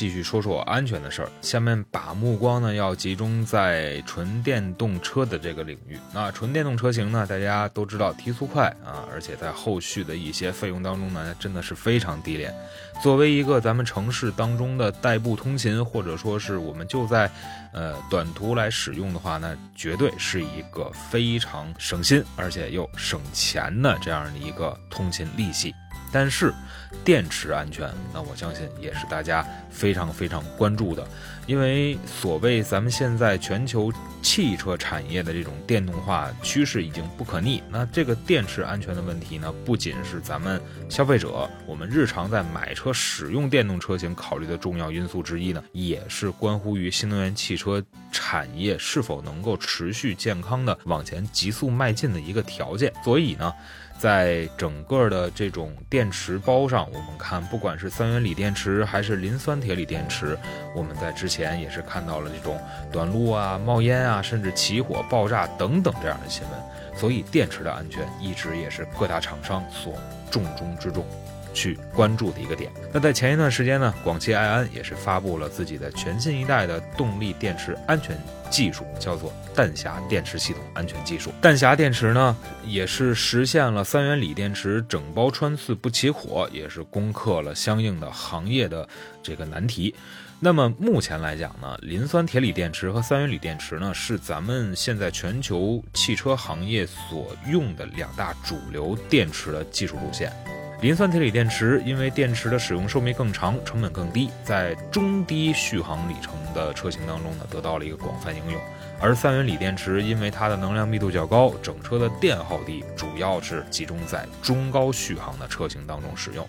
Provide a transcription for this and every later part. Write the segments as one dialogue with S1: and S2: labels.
S1: 继续说说安全的事儿，下面把目光呢要集中在纯电动车的这个领域。那纯电动车型呢，大家都知道提速快啊，而且在后续的一些费用当中呢，真的是非常低廉。作为一个咱们城市当中的代步通勤，或者说是我们就在呃短途来使用的话呢，绝对是一个非常省心而且又省钱的这样的一个通勤利器。但是，电池安全，那我相信也是大家非常非常关注的，因为所谓咱们现在全球汽车产业的这种电动化趋势已经不可逆。那这个电池安全的问题呢，不仅是咱们消费者，我们日常在买车使用电动车型考虑的重要因素之一呢，也是关乎于新能源汽车产业是否能够持续健康的往前急速迈进的一个条件。所以呢。在整个的这种电池包上，我们看，不管是三元锂电池还是磷酸铁锂电池，我们在之前也是看到了这种短路啊、冒烟啊，甚至起火、爆炸等等这样的新闻。所以，电池的安全一直也是各大厂商所重中之重。去关注的一个点。那在前一段时间呢，广汽埃安也是发布了自己的全新一代的动力电池安全技术，叫做弹匣电池系统安全技术。弹匣电池呢，也是实现了三元锂电池整包穿刺不起火，也是攻克了相应的行业的这个难题。那么目前来讲呢，磷酸铁锂电池和三元锂电池呢，是咱们现在全球汽车行业所用的两大主流电池的技术路线。磷酸铁锂电池因为电池的使用寿命更长，成本更低，在中低续航里程的车型当中呢，得到了一个广泛应用。而三元锂电池因为它的能量密度较高，整车的电耗低，主要是集中在中高续航的车型当中使用。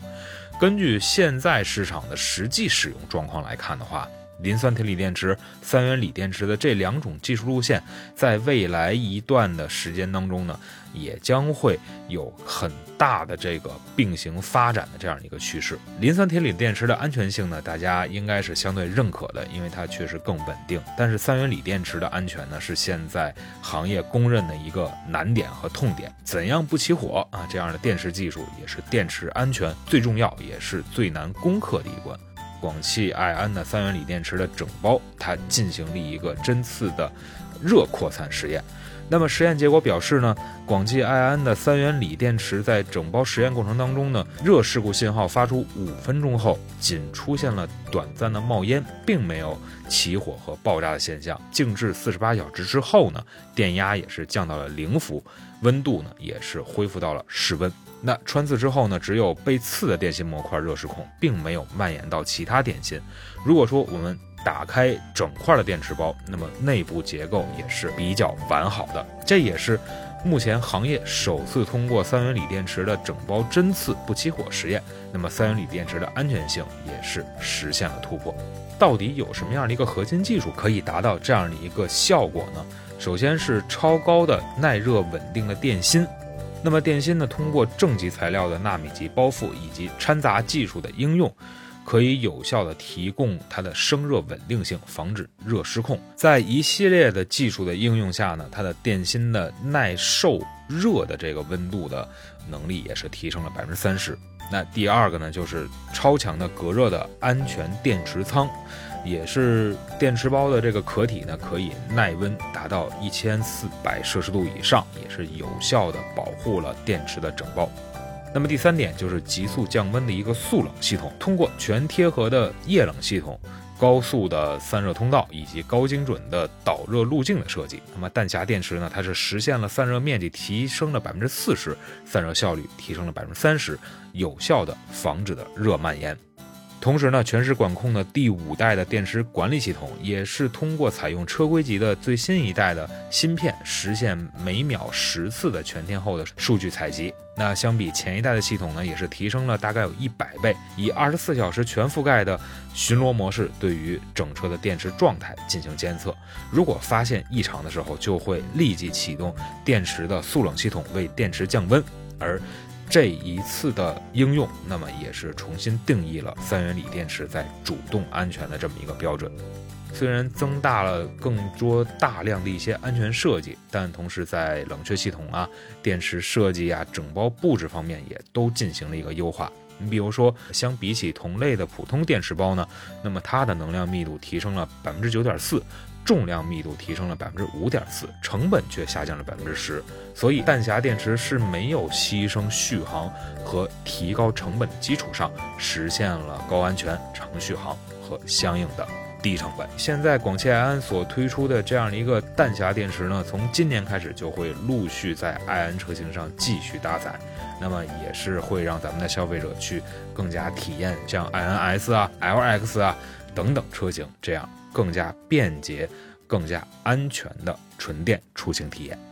S1: 根据现在市场的实际使用状况来看的话，磷酸铁锂电池、三元锂电池的这两种技术路线，在未来一段的时间当中呢，也将会有很大的这个并行发展的这样一个趋势。磷酸铁锂电池的安全性呢，大家应该是相对认可的，因为它确实更稳定。但是三元锂电池的安全呢，是现在行业公认的一个难点和痛点。怎样不起火啊？这样的电池技术也是电池安全最重要，也是最难攻克的一关。广汽埃安的三元锂电池的整包，它进行了一个针刺的热扩散实验。那么实验结果表示呢，广汽埃安的三元锂电池在整包实验过程当中呢，热事故信号发出五分钟后，仅出现了短暂的冒烟，并没有起火和爆炸的现象。静置四十八小时之后呢，电压也是降到了零伏，温度呢也是恢复到了室温。那穿刺之后呢，只有被刺的电芯模块热失控，并没有蔓延到其他电芯。如果说我们打开整块的电池包，那么内部结构也是比较完好的。这也是目前行业首次通过三元锂电池的整包针刺不起火实验，那么三元锂电池的安全性也是实现了突破。到底有什么样的一个核心技术可以达到这样的一个效果呢？首先是超高的耐热稳定的电芯。那么电芯呢，通过正极材料的纳米级包覆以及掺杂技术的应用，可以有效的提供它的生热稳定性，防止热失控。在一系列的技术的应用下呢，它的电芯的耐受热的这个温度的能力也是提升了百分之三十。那第二个呢，就是超强的隔热的安全电池仓。也是电池包的这个壳体呢，可以耐温达到一千四百摄氏度以上，也是有效的保护了电池的整包。那么第三点就是急速降温的一个速冷系统，通过全贴合的液冷系统、高速的散热通道以及高精准的导热路径的设计，那么弹匣电池呢，它是实现了散热面积提升了百分之四十，散热效率提升了百分之三十，有效的防止的热蔓延。同时呢，全时管控的第五代的电池管理系统，也是通过采用车规级的最新一代的芯片，实现每秒十次的全天候的数据采集。那相比前一代的系统呢，也是提升了大概有一百倍，以二十四小时全覆盖的巡逻模式，对于整车的电池状态进行监测。如果发现异常的时候，就会立即启动电池的速冷系统为电池降温，而。这一次的应用，那么也是重新定义了三元锂电池在主动安全的这么一个标准。虽然增大了更多大量的一些安全设计，但同时在冷却系统啊、电池设计啊、整包布置方面也都进行了一个优化。你比如说，相比起同类的普通电池包呢，那么它的能量密度提升了百分之九点四，重量密度提升了百分之五点四，成本却下降了百分之十。所以，弹匣电池是没有牺牲续航和提高成本的基础上，实现了高安全、长续航和相应的。低成本。现在广汽埃安所推出的这样的一个弹匣电池呢，从今年开始就会陆续在埃安车型上继续搭载，那么也是会让咱们的消费者去更加体验像埃安 S 啊、LX 啊等等车型这样更加便捷、更加安全的纯电出行体验。